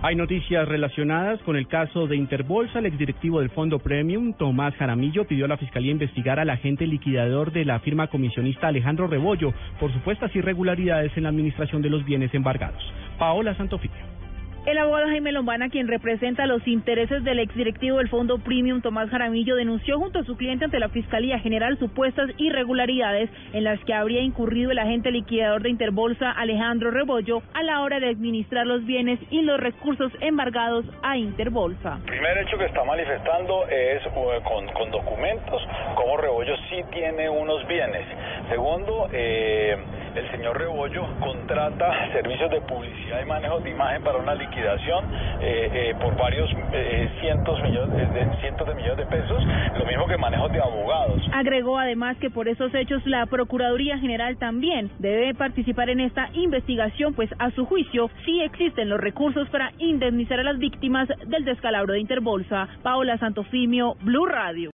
Hay noticias relacionadas con el caso de Interbolsa. El exdirectivo del Fondo Premium, Tomás Jaramillo, pidió a la Fiscalía investigar al agente liquidador de la firma comisionista Alejandro Rebollo por supuestas irregularidades en la administración de los bienes embargados. Paola Santofimio. El abogado Jaime Lombana, quien representa los intereses del exdirectivo del Fondo Premium Tomás Jaramillo, denunció junto a su cliente ante la Fiscalía General supuestas irregularidades en las que habría incurrido el agente liquidador de Interbolsa Alejandro Rebollo a la hora de administrar los bienes y los recursos embargados a Interbolsa. El primer hecho que está manifestando es uh, con, documentos cómo Rebollo tiene unos bienes. Segundo, eh, el señor Rebollo contrata servicios de publicidad y manejo de imagen para una liquidación eh, eh, por varios eh, cientos, millones, de, cientos de millones de pesos, lo mismo que manejo de abogados. Agregó además que por esos hechos la Procuraduría General también debe participar en esta investigación, pues a su juicio sí existen los recursos para indemnizar a las víctimas del descalabro de Interbolsa. Paola Santofimio, Blue Radio.